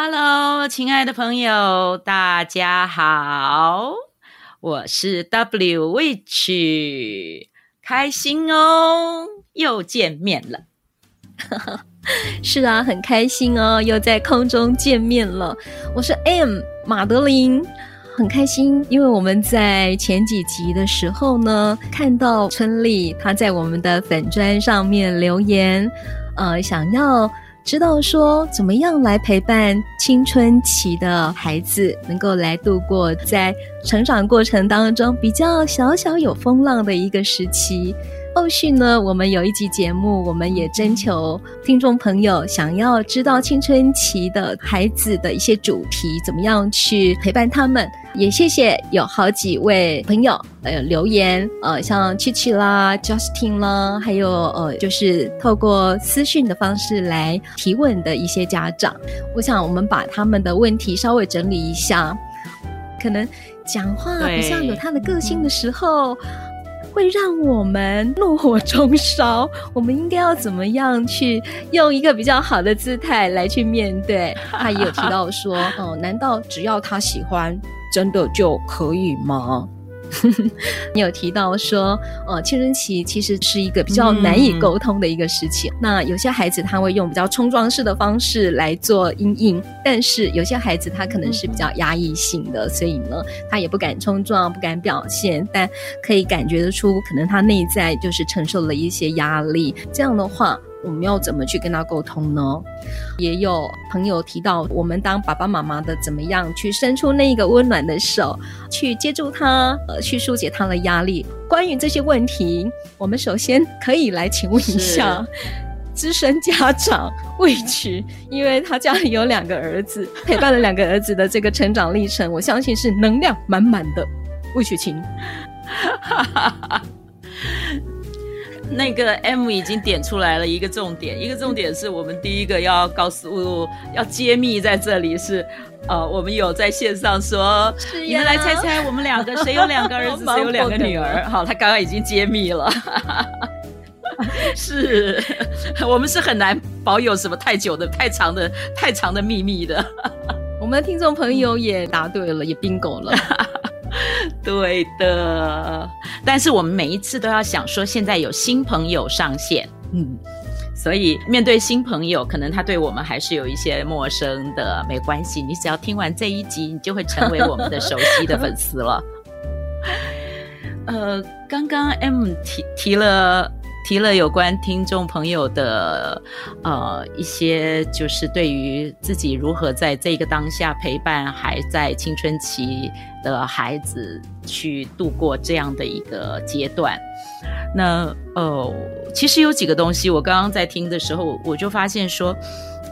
Hello，亲爱的朋友，大家好，我是 W Witch，开心哦，又见面了。是啊，很开心哦，又在空中见面了。我是 M 马德琳，很开心，因为我们在前几集的时候呢，看到春丽她在我们的粉砖上面留言，呃，想要。知道说怎么样来陪伴青春期的孩子，能够来度过在成长过程当中比较小小有风浪的一个时期。后续呢，我们有一集节目，我们也征求听众朋友想要知道青春期的孩子的一些主题，怎么样去陪伴他们。也谢谢有好几位朋友呃留言，呃像七七啦、Justin 啦，还有呃就是透过私讯的方式来提问的一些家长。我想我们把他们的问题稍微整理一下，可能讲话比较有他的个性的时候。会让我们怒火中烧，我们应该要怎么样去用一个比较好的姿态来去面对？他也有提到说，哦，难道只要他喜欢，真的就可以吗？你有提到说，呃，青春期其实是一个比较难以沟通的一个时期。嗯、那有些孩子他会用比较冲撞式的方式来做阴影，但是有些孩子他可能是比较压抑性的，所以呢，他也不敢冲撞，不敢表现，但可以感觉得出，可能他内在就是承受了一些压力。这样的话。我们要怎么去跟他沟通呢？也有朋友提到，我们当爸爸妈妈的怎么样去伸出那个温暖的手，去接住他，呃，去疏解他的压力。关于这些问题，我们首先可以来请问一下资深家长 Witch，因为他家里有两个儿子，陪伴了两个儿子的这个成长历程，我相信是能量满满的。Witch，请。那个 M 已经点出来了一个重点，一个重点是我们第一个要告诉、要揭秘在这里是，呃，我们有在线上说，你们来猜猜我们两个谁有两个儿子，谁有两个女儿？好，他刚刚已经揭秘了，是我们是很难保有什么太久的、太长的、太长的秘密的。我们的听众朋友也答对了，也 bingo 了。对的，但是我们每一次都要想说，现在有新朋友上线，嗯，所以面对新朋友，可能他对我们还是有一些陌生的，没关系，你只要听完这一集，你就会成为我们的熟悉的粉丝了。呃，刚刚 M 提提了。提了有关听众朋友的呃一些，就是对于自己如何在这个当下陪伴还在青春期的孩子去度过这样的一个阶段。那呃，其实有几个东西，我刚刚在听的时候，我就发现说，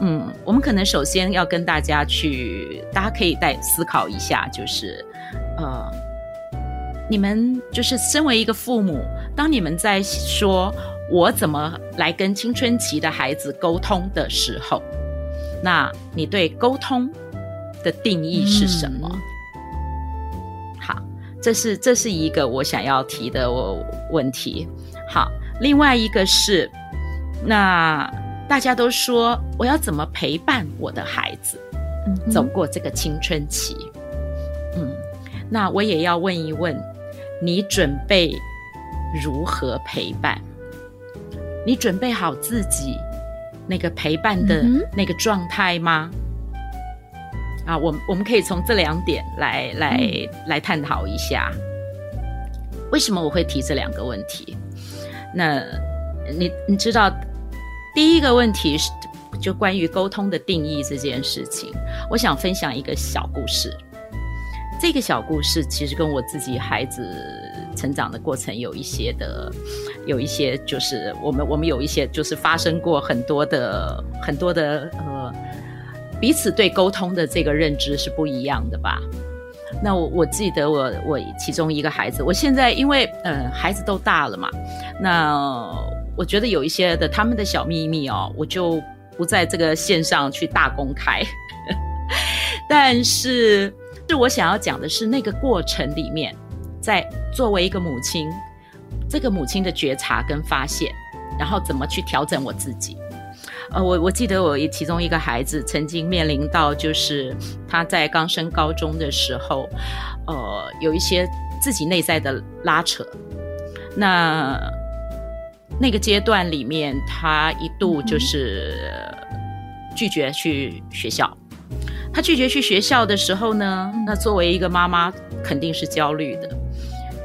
嗯，我们可能首先要跟大家去，大家可以再思考一下，就是呃。你们就是身为一个父母，当你们在说我怎么来跟青春期的孩子沟通的时候，那你对沟通的定义是什么？嗯、好，这是这是一个我想要提的我问题。好，另外一个是，那大家都说我要怎么陪伴我的孩子走过这个青春期？嗯，那我也要问一问。你准备如何陪伴？你准备好自己那个陪伴的那个状态吗？嗯、啊，我我们可以从这两点来来、嗯、来探讨一下。为什么我会提这两个问题？那你你知道，第一个问题是就关于沟通的定义这件事情，我想分享一个小故事。这个小故事其实跟我自己孩子成长的过程有一些的，有一些就是我们我们有一些就是发生过很多的很多的呃彼此对沟通的这个认知是不一样的吧？那我我记得我我其中一个孩子，我现在因为呃孩子都大了嘛，那我觉得有一些的他们的小秘密哦，我就不在这个线上去大公开。但是，是我想要讲的是那个过程里面，在作为一个母亲，这个母亲的觉察跟发现，然后怎么去调整我自己。呃，我我记得我其中一个孩子曾经面临到，就是他在刚升高中的时候，呃，有一些自己内在的拉扯。那那个阶段里面，他一度就是拒绝去学校。他拒绝去学校的时候呢，那作为一个妈妈，肯定是焦虑的。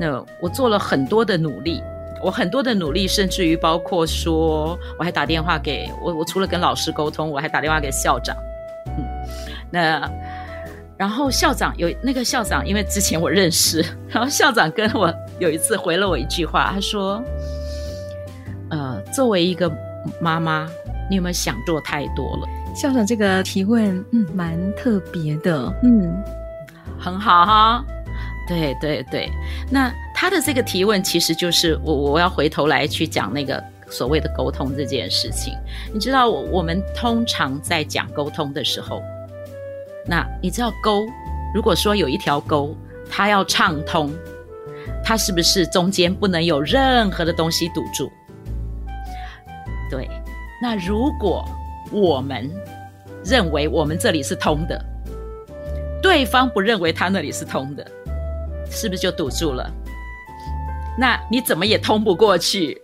那我做了很多的努力。我很多的努力，甚至于包括说，我还打电话给我，我除了跟老师沟通，我还打电话给校长。嗯，那然后校长有那个校长，因为之前我认识，然后校长跟我有一次回了我一句话，他说：“呃，作为一个妈妈，你有没有想做太多了？”校长这个提问，嗯，蛮特别的，嗯，很好哈。对对对，那他的这个提问其实就是我我要回头来去讲那个所谓的沟通这件事情。你知道我我们通常在讲沟通的时候，那你知道沟，如果说有一条沟，它要畅通，它是不是中间不能有任何的东西堵住？对，那如果我们认为我们这里是通的，对方不认为他那里是通的。是不是就堵住了？那你怎么也通不过去？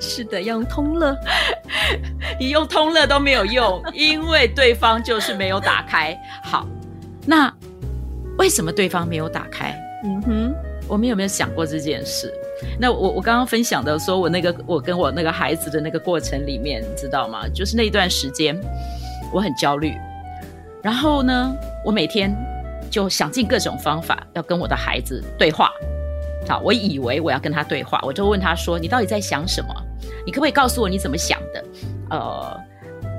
是的，要用通了，你用通了都没有用，因为对方就是没有打开。好，那为什么对方没有打开？嗯哼，我们有没有想过这件事？那我我刚刚分享的说，我那个我跟我那个孩子的那个过程里面，你知道吗？就是那一段时间，我很焦虑。然后呢，我每天。就想尽各种方法要跟我的孩子对话，好，我以为我要跟他对话，我就问他说：“你到底在想什么？你可不可以告诉我你怎么想的？呃，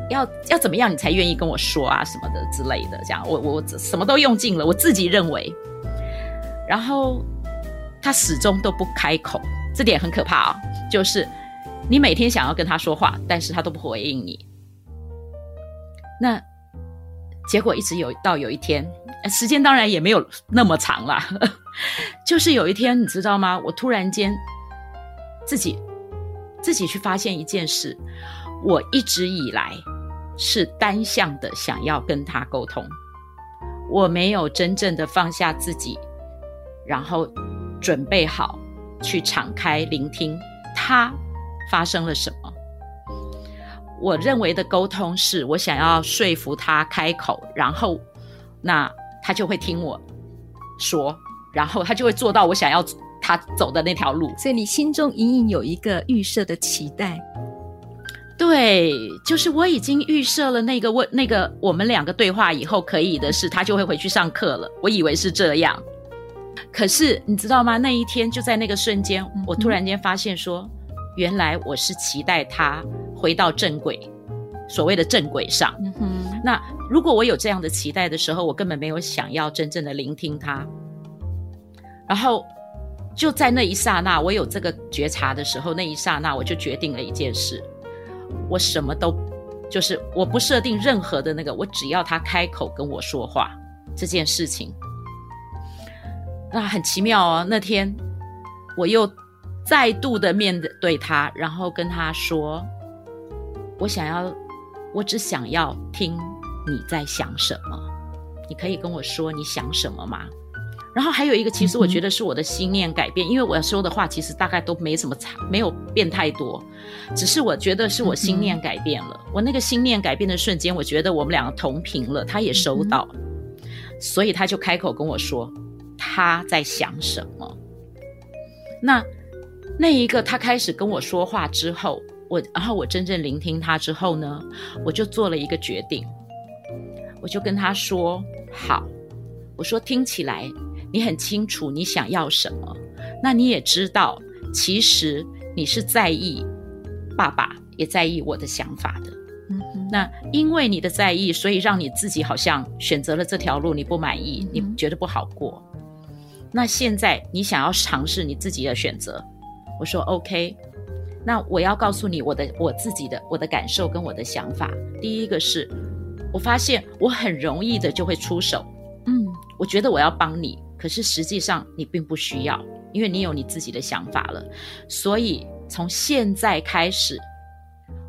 要要怎么样你才愿意跟我说啊什么的之类的？这样，我我什么都用尽了，我自己认为，然后他始终都不开口，这点很可怕啊！就是你每天想要跟他说话，但是他都不回应你，那。”结果一直有到有一天，时间当然也没有那么长啦，就是有一天，你知道吗？我突然间自己自己去发现一件事，我一直以来是单向的想要跟他沟通，我没有真正的放下自己，然后准备好去敞开聆听他发生了什么。我认为的沟通是我想要说服他开口，然后那他就会听我说，然后他就会做到我想要他走的那条路。所以你心中隐隐有一个预设的期待，对，就是我已经预设了那个问那个我们两个对话以后可以的是，他就会回去上课了。我以为是这样，可是你知道吗？那一天就在那个瞬间，我突然间发现说，原来我是期待他。回到正轨，所谓的正轨上。嗯哼。那如果我有这样的期待的时候，我根本没有想要真正的聆听他。然后就在那一刹那，我有这个觉察的时候，那一刹那我就决定了一件事：我什么都就是我不设定任何的那个，我只要他开口跟我说话这件事情。那很奇妙哦，那天我又再度的面对他，然后跟他说。我想要，我只想要听你在想什么。你可以跟我说你想什么吗？然后还有一个，其实我觉得是我的心念改变，嗯、因为我要说的话其实大概都没什么差，没有变太多，只是我觉得是我心念改变了。嗯、我那个心念改变的瞬间，我觉得我们两个同频了，他也收到，嗯、所以他就开口跟我说他在想什么。那那一个他开始跟我说话之后。我，然后我真正聆听他之后呢，我就做了一个决定，我就跟他说：“好，我说听起来你很清楚你想要什么，那你也知道，其实你是在意爸爸，也在意我的想法的。嗯，那因为你的在意，所以让你自己好像选择了这条路，你不满意，你觉得不好过。那现在你想要尝试你自己的选择，我说 OK。那我要告诉你我的我自己的我的感受跟我的想法。第一个是，我发现我很容易的就会出手，嗯，我觉得我要帮你，可是实际上你并不需要，因为你有你自己的想法了。所以从现在开始，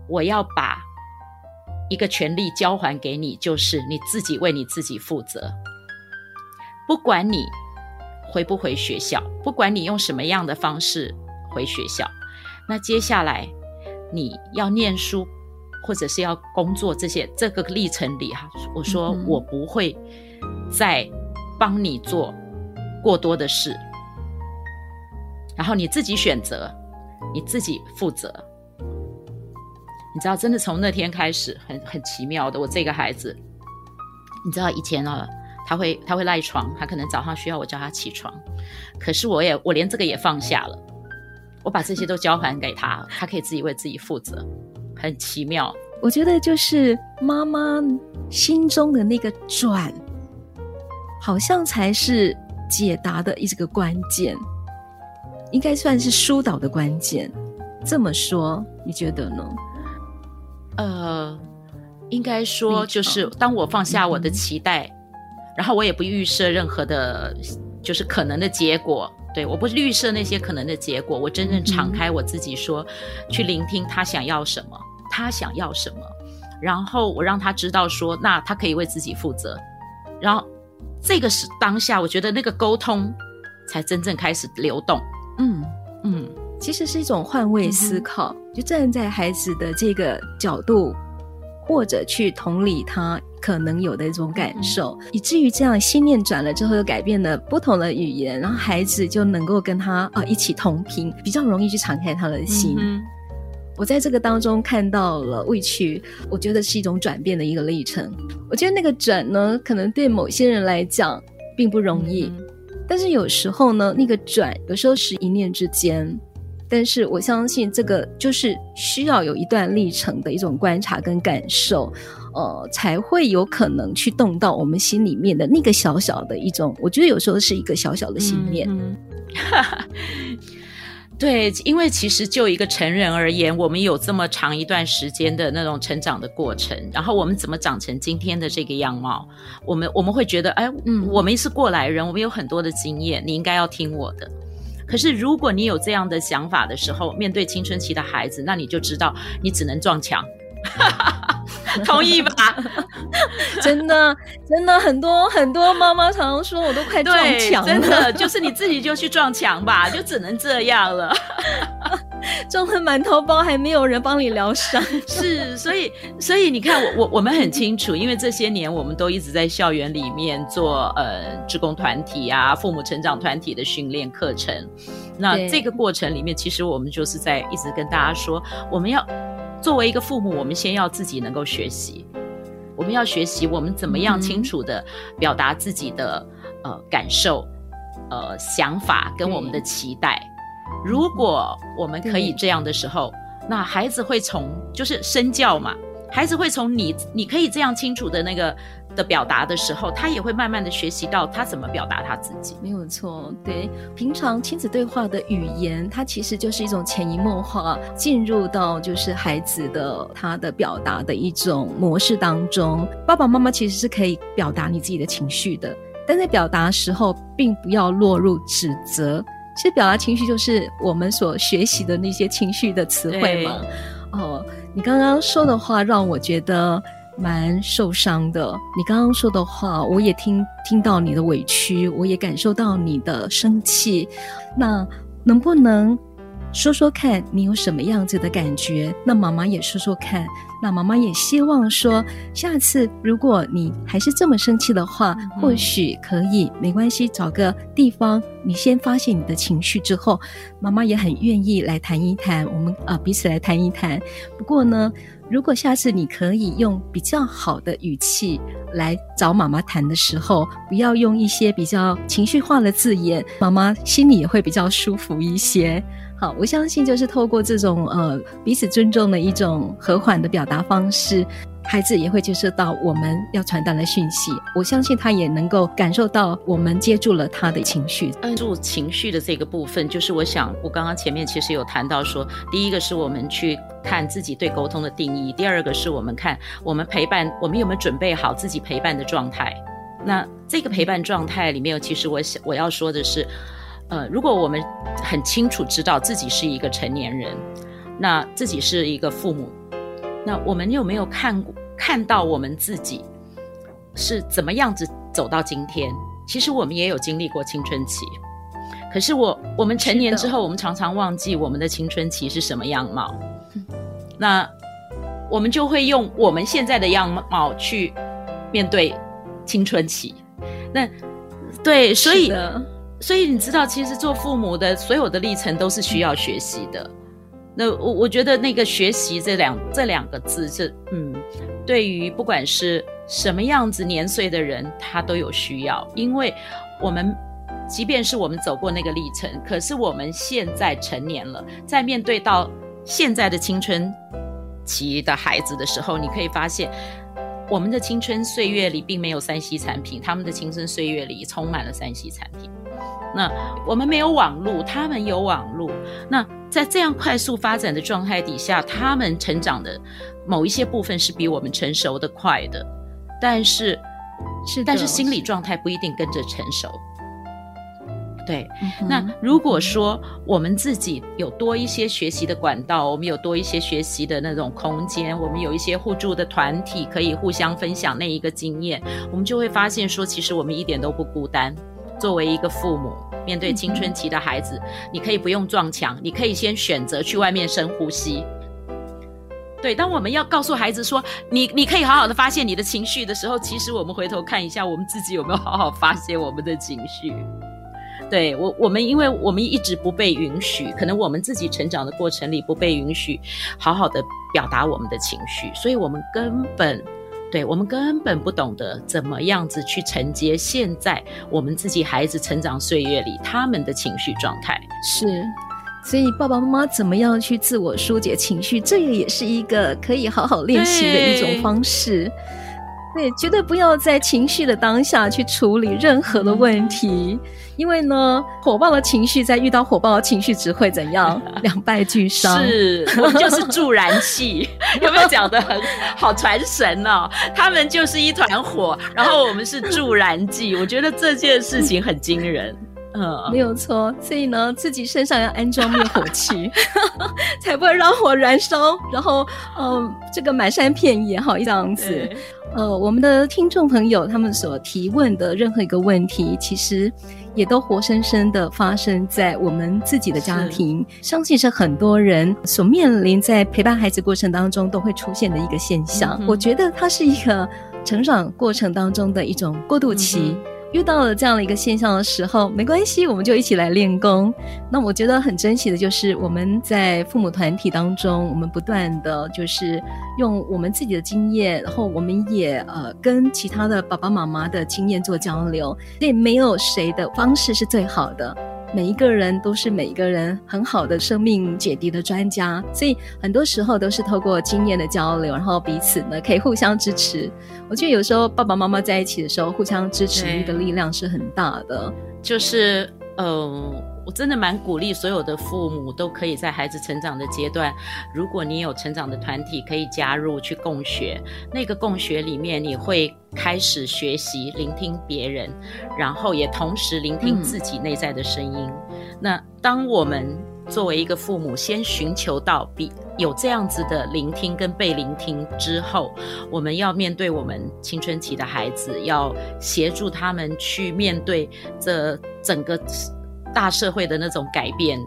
我要把一个权利交还给你，就是你自己为你自己负责。不管你回不回学校，不管你用什么样的方式回学校。那接下来你要念书，或者是要工作这些这个历程里哈，我说我不会再帮你做过多的事，然后你自己选择，你自己负责。你知道，真的从那天开始，很很奇妙的，我这个孩子，你知道以前啊，他会他会赖床，他可能早上需要我叫他起床，可是我也我连这个也放下了。我把这些都交还给他，他可以自己为自己负责，很奇妙。我觉得就是妈妈心中的那个转，好像才是解答的一个关键，应该算是疏导的关键。这么说，你觉得呢？呃，应该说就是当我放下我的期待，嗯、然后我也不预设任何的，就是可能的结果。对，我不是预设那些可能的结果，我真正敞开我自己说，去聆听他想要什么，他想要什么，然后我让他知道说，那他可以为自己负责，然后这个是当下，我觉得那个沟通才真正开始流动。嗯嗯，其实是一种换位思考，嗯、就站在孩子的这个角度，或者去同理他。可能有的一种感受，以至于这样心念转了之后，又改变了不同的语言，然后孩子就能够跟他啊、呃、一起同频，比较容易去敞开他的心。嗯、我在这个当中看到了委屈，我觉得是一种转变的一个历程。我觉得那个转呢，可能对某些人来讲并不容易，嗯、但是有时候呢，那个转有时候是一念之间。但是我相信这个就是需要有一段历程的一种观察跟感受，呃，才会有可能去动到我们心里面的那个小小的一种，我觉得有时候是一个小小的信念。嗯嗯、对，因为其实就一个成人而言，我们有这么长一段时间的那种成长的过程，然后我们怎么长成今天的这个样貌？我们我们会觉得，哎，嗯，我们是过来人，我们有很多的经验，你应该要听我的。可是，如果你有这样的想法的时候，面对青春期的孩子，那你就知道你只能撞墙，同意吧？真的，真的，很多很多妈妈常常说，我都快撞墙了。真的，就是你自己就去撞墙吧，就只能这样了。撞了满头包，还没有人帮你疗伤。是，所以，所以你看，我我我们很清楚，因为这些年我们都一直在校园里面做呃职工团体啊、父母成长团体的训练课程。那这个过程里面，其实我们就是在一直跟大家说，我们要作为一个父母，我们先要自己能够学习，我们要学习我们怎么样清楚的表达自己的呃感受、呃想法跟我们的期待。如果我们可以这样的时候，那孩子会从就是身教嘛，孩子会从你你可以这样清楚的那个的表达的时候，他也会慢慢的学习到他怎么表达他自己。没有错，对，平常亲子对话的语言，它其实就是一种潜移默化进入到就是孩子的他的表达的一种模式当中。爸爸妈妈其实是可以表达你自己的情绪的，但在表达时候，并不要落入指责。其实表达情绪就是我们所学习的那些情绪的词汇嘛。哦，你刚刚说的话让我觉得蛮受伤的。你刚刚说的话，我也听听到你的委屈，我也感受到你的生气。那能不能？说说看你有什么样子的感觉？那妈妈也说说看。那妈妈也希望说，下次如果你还是这么生气的话，嗯、或许可以没关系，找个地方，你先发泄你的情绪之后，妈妈也很愿意来谈一谈，我们啊、呃、彼此来谈一谈。不过呢，如果下次你可以用比较好的语气来找妈妈谈的时候，不要用一些比较情绪化的字眼，妈妈心里也会比较舒服一些。好，我相信就是透过这种呃彼此尊重的一种和缓的表达方式，孩子也会接受到我们要传达的讯息。我相信他也能够感受到我们接住了他的情绪。按住情绪的这个部分，就是我想，我刚刚前面其实有谈到说，第一个是我们去看自己对沟通的定义，第二个是我们看我们陪伴，我们有没有准备好自己陪伴的状态。那这个陪伴状态里面，其实我想我要说的是，呃，如果我们很清楚知道自己是一个成年人，那自己是一个父母。那我们有没有看过看到我们自己是怎么样子走到今天？其实我们也有经历过青春期，可是我我们成年之后，我们常常忘记我们的青春期是什么样貌。那我们就会用我们现在的样貌去面对青春期。那对，所以所以你知道，其实做父母的所有的历程都是需要学习的。那我我觉得那个学习这两这两个字是嗯，对于不管是什么样子年岁的人，他都有需要，因为我们即便是我们走过那个历程，可是我们现在成年了，在面对到现在的青春期的孩子的时候，你可以发现，我们的青春岁月里并没有三 C 产品，他们的青春岁月里充满了三 C 产品。那我们没有网络，他们有网络。那在这样快速发展的状态底下，他们成长的某一些部分是比我们成熟的快的，但是是，但是心理状态不一定跟着成熟。对，嗯、那如果说我们自己有多一些学习的管道，我们有多一些学习的那种空间，我们有一些互助的团体可以互相分享那一个经验，我们就会发现说，其实我们一点都不孤单。作为一个父母，面对青春期的孩子，嗯、你可以不用撞墙，你可以先选择去外面深呼吸。对，当我们要告诉孩子说，你你可以好好的发泄你的情绪的时候，其实我们回头看一下，我们自己有没有好好发泄我们的情绪？对，我，我们因为我们一直不被允许，可能我们自己成长的过程里不被允许好好的表达我们的情绪，所以我们根本。对，我们根本不懂得怎么样子去承接现在我们自己孩子成长岁月里他们的情绪状态。是，所以爸爸妈妈怎么样去自我疏解情绪，这个也是一个可以好好练习的一种方式。对，绝对不要在情绪的当下去处理任何的问题，嗯、因为呢，火爆的情绪在遇到火爆的情绪只会怎样？两败俱伤。是，我们就是 助燃器，有没有讲的很好传神哦？他们就是一团火，然后我们是助燃剂。我觉得这件事情很惊人。嗯，没有错。所以呢，自己身上要安装灭火器，才不会让火燃烧。然后，嗯、呃，这个满山遍野哈，这样子。呃，我们的听众朋友他们所提问的任何一个问题，其实也都活生生的发生在我们自己的家庭，相信是很多人所面临在陪伴孩子过程当中都会出现的一个现象。嗯、我觉得它是一个成长过程当中的一种过渡期。嗯遇到了这样的一个现象的时候，没关系，我们就一起来练功。那我觉得很珍惜的就是我们在父母团体当中，我们不断的就是用我们自己的经验，然后我们也呃跟其他的爸爸妈妈的经验做交流。所以没有谁的方式是最好的。每一个人都是每一个人很好的生命解题的专家，所以很多时候都是透过经验的交流，然后彼此呢可以互相支持。我觉得有时候爸爸妈妈在一起的时候，互相支持的力量是很大的。就是，嗯、呃，我真的蛮鼓励所有的父母都可以在孩子成长的阶段，如果你有成长的团体可以加入去共学，那个共学里面你会。开始学习聆听别人，然后也同时聆听自己内在的声音。嗯、那当我们作为一个父母，先寻求到比有这样子的聆听跟被聆听之后，我们要面对我们青春期的孩子，要协助他们去面对这整个大社会的那种改变。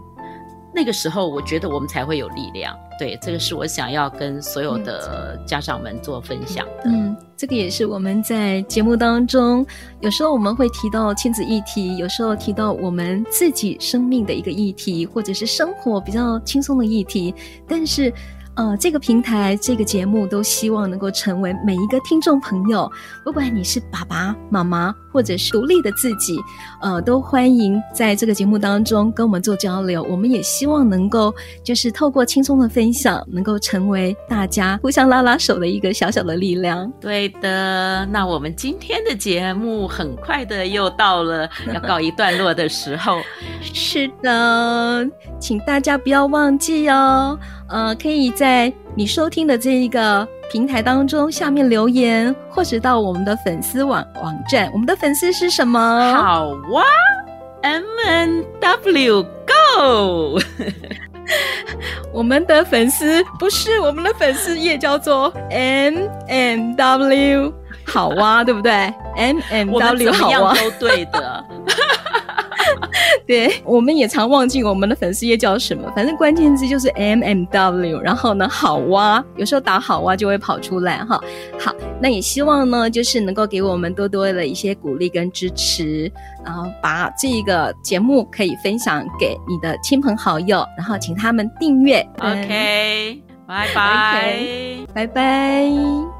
那个时候，我觉得我们才会有力量。对，这个是我想要跟所有的家长们做分享的。嗯，这个也是我们在节目当中，有时候我们会提到亲子议题，有时候提到我们自己生命的一个议题，或者是生活比较轻松的议题。但是，呃，这个平台、这个节目都希望能够成为每一个听众朋友，不管你是爸爸妈妈。或者是独立的自己，呃，都欢迎在这个节目当中跟我们做交流。我们也希望能够就是透过轻松的分享，能够成为大家互相拉拉手的一个小小的力量。对的，那我们今天的节目很快的又到了要告一段落的时候。是的，请大家不要忘记哦，呃，可以在你收听的这一个平台当中下面留言，或者到我们的粉丝网网站。我们的粉丝是什么？好哇，M N W Go。我们的粉丝不是我们的粉丝也叫做 M M W 好哇，对不对？M M W 好哇，都对的。对，我们也常忘记我们的粉丝页叫什么，反正关键字就是 M M W，然后呢，好哇，有时候打好哇就会跑出来哈。好，那也希望呢，就是能够给我们多多的一些鼓励跟支持，然后把这个节目可以分享给你的亲朋好友，然后请他们订阅。OK，拜拜，拜拜。